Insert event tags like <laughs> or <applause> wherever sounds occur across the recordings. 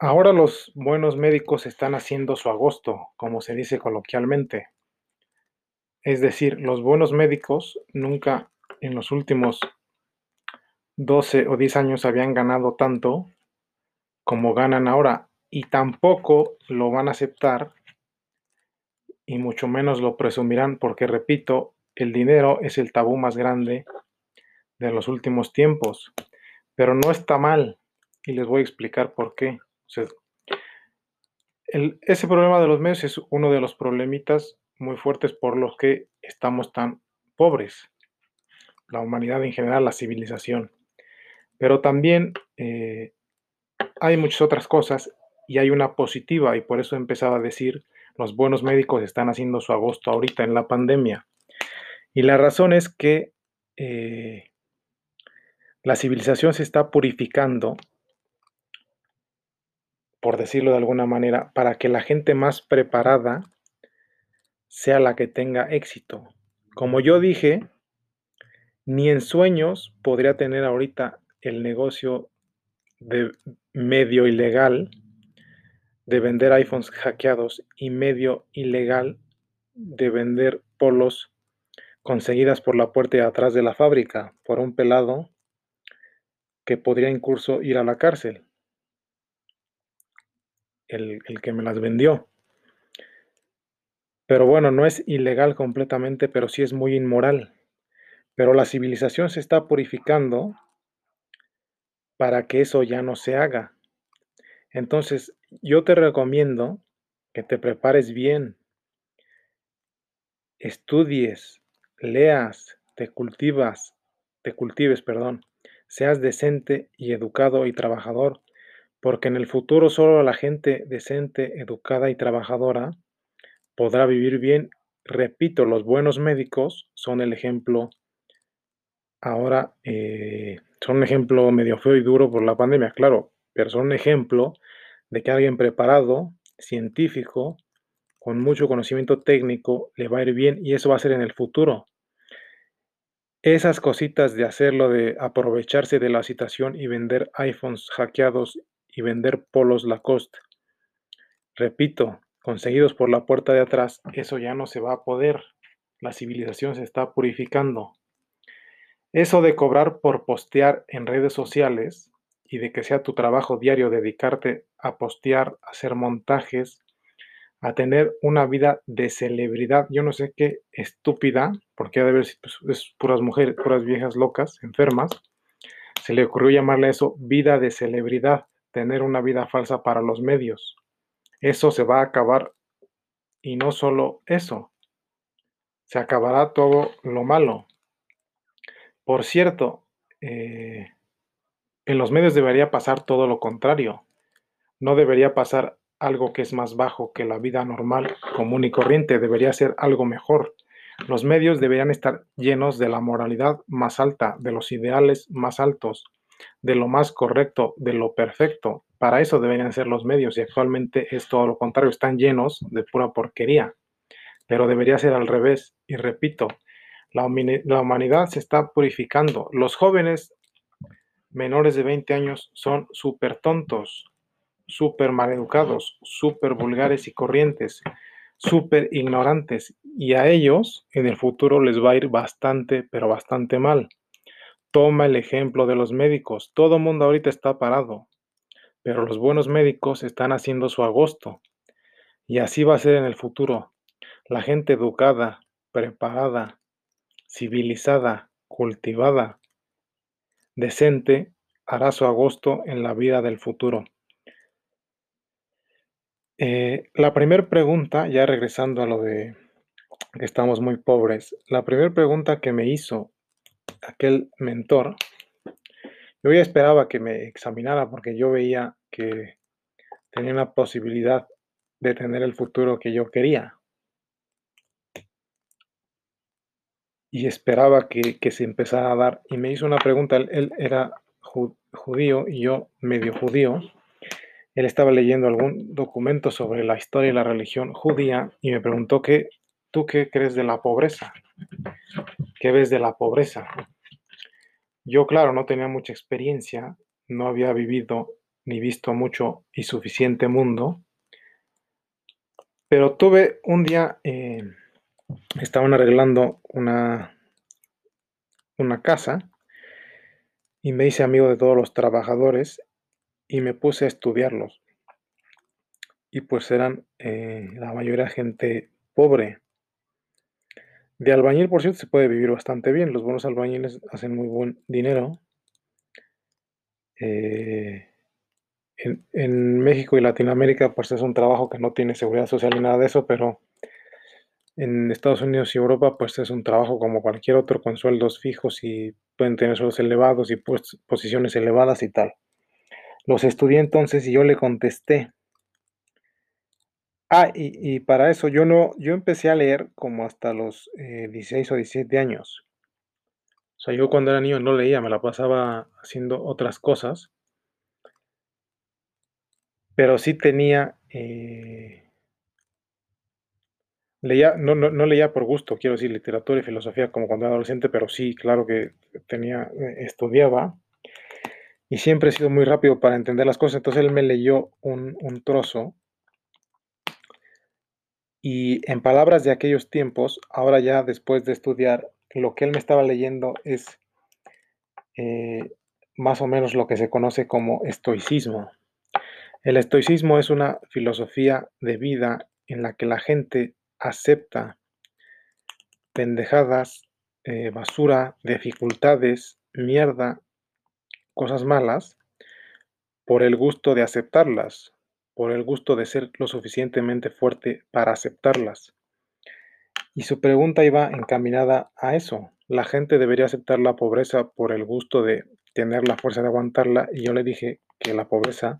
Ahora los buenos médicos están haciendo su agosto, como se dice coloquialmente. Es decir, los buenos médicos nunca en los últimos 12 o 10 años habían ganado tanto como ganan ahora y tampoco lo van a aceptar y mucho menos lo presumirán porque, repito, el dinero es el tabú más grande de los últimos tiempos. Pero no está mal y les voy a explicar por qué. Ese problema de los medios es uno de los problemitas muy fuertes por los que estamos tan pobres, la humanidad en general, la civilización. Pero también eh, hay muchas otras cosas y hay una positiva y por eso empezaba a decir, los buenos médicos están haciendo su agosto ahorita en la pandemia. Y la razón es que eh, la civilización se está purificando, por decirlo de alguna manera, para que la gente más preparada sea la que tenga éxito. Como yo dije, ni en sueños podría tener ahorita el negocio de medio ilegal de vender iPhones hackeados y medio ilegal de vender polos conseguidas por la puerta de atrás de la fábrica por un pelado que podría incluso ir a la cárcel. El, que me las vendió. Pero bueno, no es ilegal completamente, pero sí es muy inmoral. Pero la civilización se está purificando para que eso ya no se haga. Entonces, yo te recomiendo que te prepares bien, estudies, leas, te cultivas, te cultives, perdón, seas decente y educado y trabajador, porque en el futuro solo la gente decente, educada y trabajadora podrá vivir bien. Repito, los buenos médicos son el ejemplo ahora eh, son un ejemplo medio feo y duro por la pandemia, claro, pero son un ejemplo de que alguien preparado, científico, con mucho conocimiento técnico, le va a ir bien y eso va a ser en el futuro. Esas cositas de hacerlo, de aprovecharse de la situación y vender iPhones hackeados y vender polos Lacoste, repito, conseguidos por la puerta de atrás, eso ya no se va a poder. La civilización se está purificando. Eso de cobrar por postear en redes sociales y de que sea tu trabajo diario dedicarte a postear, a hacer montajes, a tener una vida de celebridad. Yo no sé qué estúpida, porque ha de ver si pues, es puras mujeres, puras viejas locas, enfermas, se le ocurrió llamarle eso vida de celebridad, tener una vida falsa para los medios. Eso se va a acabar y no solo eso, se acabará todo lo malo. Por cierto, eh, en los medios debería pasar todo lo contrario. No debería pasar algo que es más bajo que la vida normal, común y corriente. Debería ser algo mejor. Los medios deberían estar llenos de la moralidad más alta, de los ideales más altos, de lo más correcto, de lo perfecto. Para eso deberían ser los medios y actualmente es todo lo contrario. Están llenos de pura porquería. Pero debería ser al revés. Y repito, la, humanidad se está purificando. Los jóvenes menores de 20 años son súper tontos, súper maleducados, súper vulgares y corrientes, súper ignorantes. Y a ellos en el futuro les va a ir bastante, pero bastante mal. Toma el ejemplo de los médicos. Todo mundo ahorita está parado, pero los buenos médicos están haciendo su agosto. Y así va a ser en el futuro. La gente educada, preparada, civilizada, cultivada, decente, hará su agosto en la vida del futuro. Eh, la primera pregunta, ya regresando a lo de que estamos muy pobres, la primera pregunta que me hizo aquel mentor, yo ya esperaba que me examinara porque yo veía que tenía una posibilidad de tener el futuro que yo quería. y esperaba que, se empezara a dar. Y me hizo una pregunta, él, era judío y yo medio judío. Él estaba leyendo algún documento sobre la historia y la religión judía y me preguntó que, ¿tú qué crees de la pobreza? ¿Qué ves de la pobreza? Yo, claro, no tenía mucha experiencia, no había vivido ni visto mucho y suficiente mundo. Pero tuve un día, eh, estaban arreglando una, una casa y me hice amigo de todos los trabajadores y me puse a estudiarlos. Y pues eran eh, la mayoría gente pobre. De albañil, por cierto, se puede vivir bastante bien. Los buenos albañiles hacen muy buen dinero. Eh, en, México y Latinoamérica, pues es un trabajo que no tiene seguridad social ni nada de eso, pero en Estados Unidos y Europa, pues es un trabajo como cualquier otro, con sueldos fijos y pueden tener sueldos elevados y pues, posiciones elevadas y tal. Los estudié entonces y yo le contesté. Ah, y, y para eso yo no, yo empecé a leer como hasta los 16 eh, o 17 años. O sea, yo cuando era niño no leía, me la pasaba haciendo otras cosas. Pero sí tenía eh, Leía, no, no, no, leía por gusto, quiero decir, literatura y filosofía como cuando era adolescente, pero sí, claro que tenía, eh, estudiaba y siempre he sido muy rápido para entender las cosas. Entonces él me leyó un, un trozo y en palabras de aquellos tiempos, ahora ya después de estudiar, lo que él me estaba leyendo es eh, más o menos lo que se conoce como estoicismo. El estoicismo es una filosofía de vida en la que la gente acepta pendejadas, eh, basura, dificultades, mierda, cosas malas, por el gusto de aceptarlas, por el gusto de ser lo suficientemente fuerte para aceptarlas. Y su pregunta iba encaminada a eso. La gente debería aceptar la pobreza por el gusto de tener la fuerza de aguantarla. Y yo le dije que la pobreza,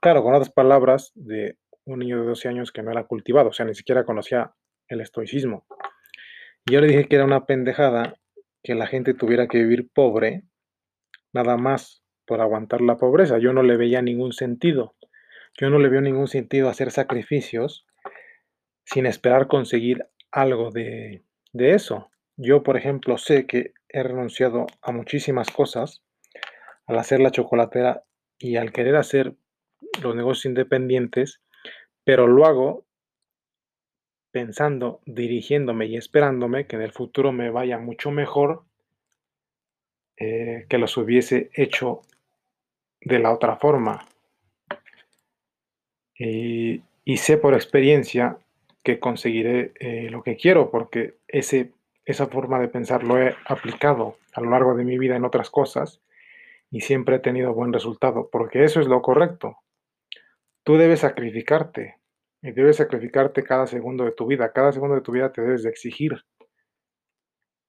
claro, con otras palabras, de un niño de 12 años que no era cultivado, o sea, ni siquiera conocía el estoicismo. Yo le dije que era una pendejada que la gente tuviera que vivir pobre, nada más por aguantar la pobreza. Yo no le veía ningún sentido. Yo no le veo ningún sentido hacer sacrificios sin esperar conseguir algo de, de eso. Yo, por ejemplo, sé que he renunciado a muchísimas cosas al hacer la chocolatera y al querer hacer los negocios independientes pero lo hago pensando, dirigiéndome y esperándome que en el futuro me vaya mucho mejor eh, que los hubiese hecho de la otra forma. Y, sé por experiencia que conseguiré eh, lo que quiero, porque ese, esa forma de pensar lo he aplicado a lo largo de mi vida en otras cosas y siempre he tenido buen resultado, porque eso es lo correcto. Tú debes sacrificarte y debes sacrificarte cada segundo de tu vida. Cada segundo de tu vida te debes de exigir,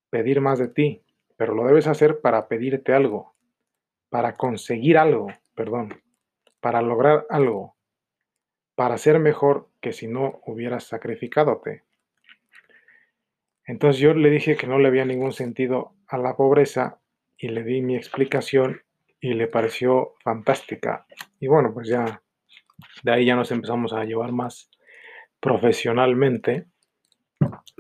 pedir más de ti, pero lo debes hacer para pedirte algo, para conseguir algo, perdón, para lograr algo, para ser mejor que si no hubieras sacrificadote. Entonces yo le dije que no le había ningún sentido a la pobreza y le di mi explicación y le pareció fantástica. Y bueno, pues ya de ahí ya nos empezamos a llevar más profesionalmente.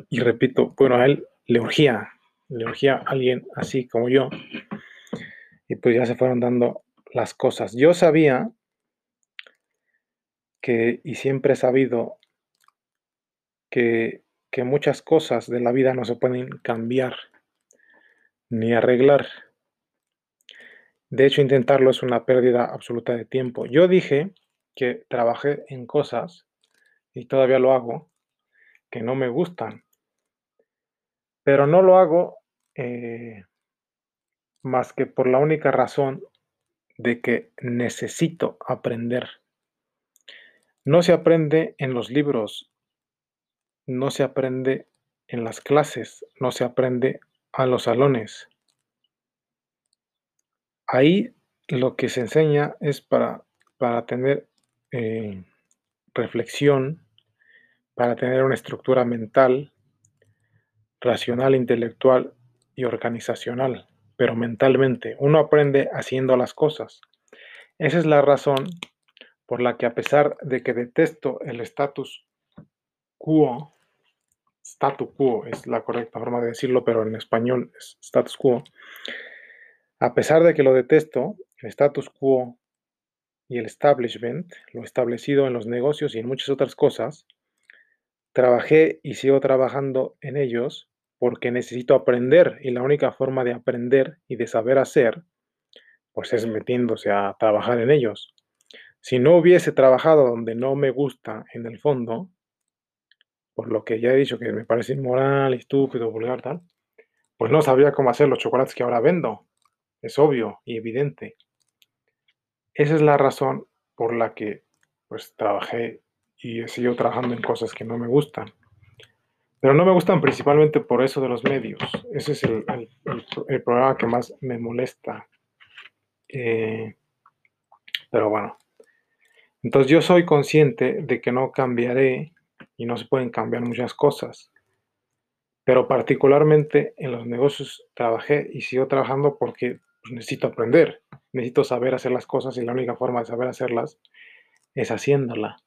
Y repito, bueno, a él le urgía, le urgía a alguien así como yo. Y pues ya se fueron dando las cosas. Yo sabía que, y siempre he sabido, que, que muchas cosas de la vida no se pueden cambiar ni arreglar. De hecho, intentarlo es una pérdida absoluta de tiempo. Yo dije que trabajé en cosas, y todavía lo hago, que no me gustan. Pero no lo hago eh, más que por la única razón de que necesito aprender. No se aprende en los libros, no se aprende en las clases, no se aprende a los salones. Ahí lo que se enseña es para, para tener eh, reflexión, para tener una estructura mental, racional, intelectual y organizacional, pero mentalmente. Uno aprende haciendo las cosas. Esa es la razón por la que a pesar de que detesto el status quo, status quo es la correcta forma de decirlo, pero en español es status quo, a pesar de que lo detesto, el status quo y el establishment, lo establecido en los negocios y en muchas otras cosas, trabajé y sigo trabajando en ellos porque necesito aprender y la única forma de aprender y de saber hacer, pues es metiéndose a trabajar en ellos. Si no hubiese trabajado donde no me gusta en el fondo, por lo que ya he dicho que me parece inmoral, estúpido, vulgar, tal, pues no sabría cómo hacer los chocolates que ahora vendo. Es obvio y evidente. Esa es la razón por la que pues trabajé y seguido trabajando en cosas que no me gustan. Pero no me gustan principalmente por eso de los medios. Ese es el, el, programa que más me molesta. Eh, pero bueno. Entonces yo soy consciente de que no cambiaré y no se pueden cambiar muchas cosas. Pero particularmente en los negocios trabajé y sigo trabajando porque pues, necesito aprender, necesito saber hacer las cosas y la única forma de saber hacerlas es haciéndola.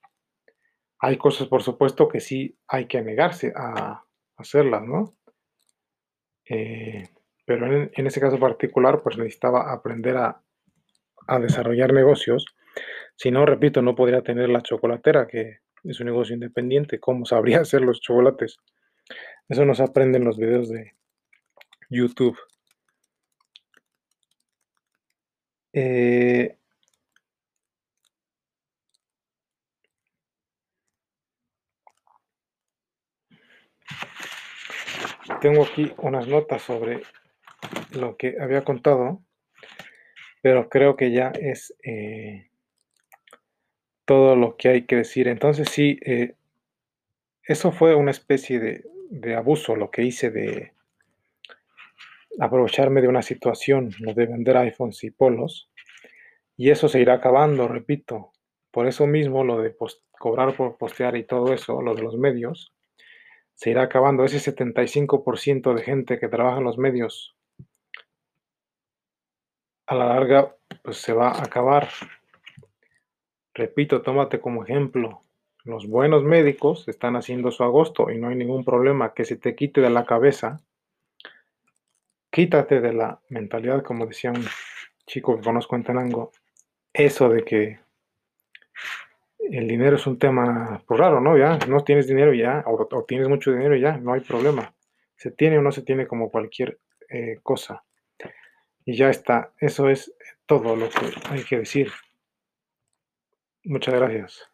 Hay cosas, por supuesto, que sí hay que negarse a hacerlas, ¿no? Eh, pero en, ese caso particular, pues necesitaba aprender a desarrollar negocios. Si no, repito, no podría tener la chocolatera, que es un negocio independiente. ¿Cómo sabría <laughs> hacer los chocolates? Eso nos aprende en los videos de YouTube. Eh, tengo aquí unas notas sobre lo que había contado, pero creo que ya es eh, todo lo que hay que decir. Entonces sí, eh, eso fue una especie de, de, abuso, lo que hice de aprovecharme de una situación, lo de vender iPhones y polos, y eso se irá acabando, repito. Por eso mismo lo de cobrar por postear y todo eso, lo de los medios, se irá acabando. Ese 75% de gente que trabaja en los medios, a la larga, pues se va a acabar. Repito, tómate como ejemplo. Los buenos médicos están haciendo su agosto y no hay ningún problema que se te quite de la cabeza. Quítate de la mentalidad, como decía un chico que conozco en Tenango, eso de que el dinero es un tema pues, raro, ¿no? Ya, no tienes dinero ya, o, tienes mucho dinero ya, no hay problema. Se tiene o no se tiene como cualquier eh, cosa. Y ya está, eso es todo lo que hay que decir. Muchas gracias.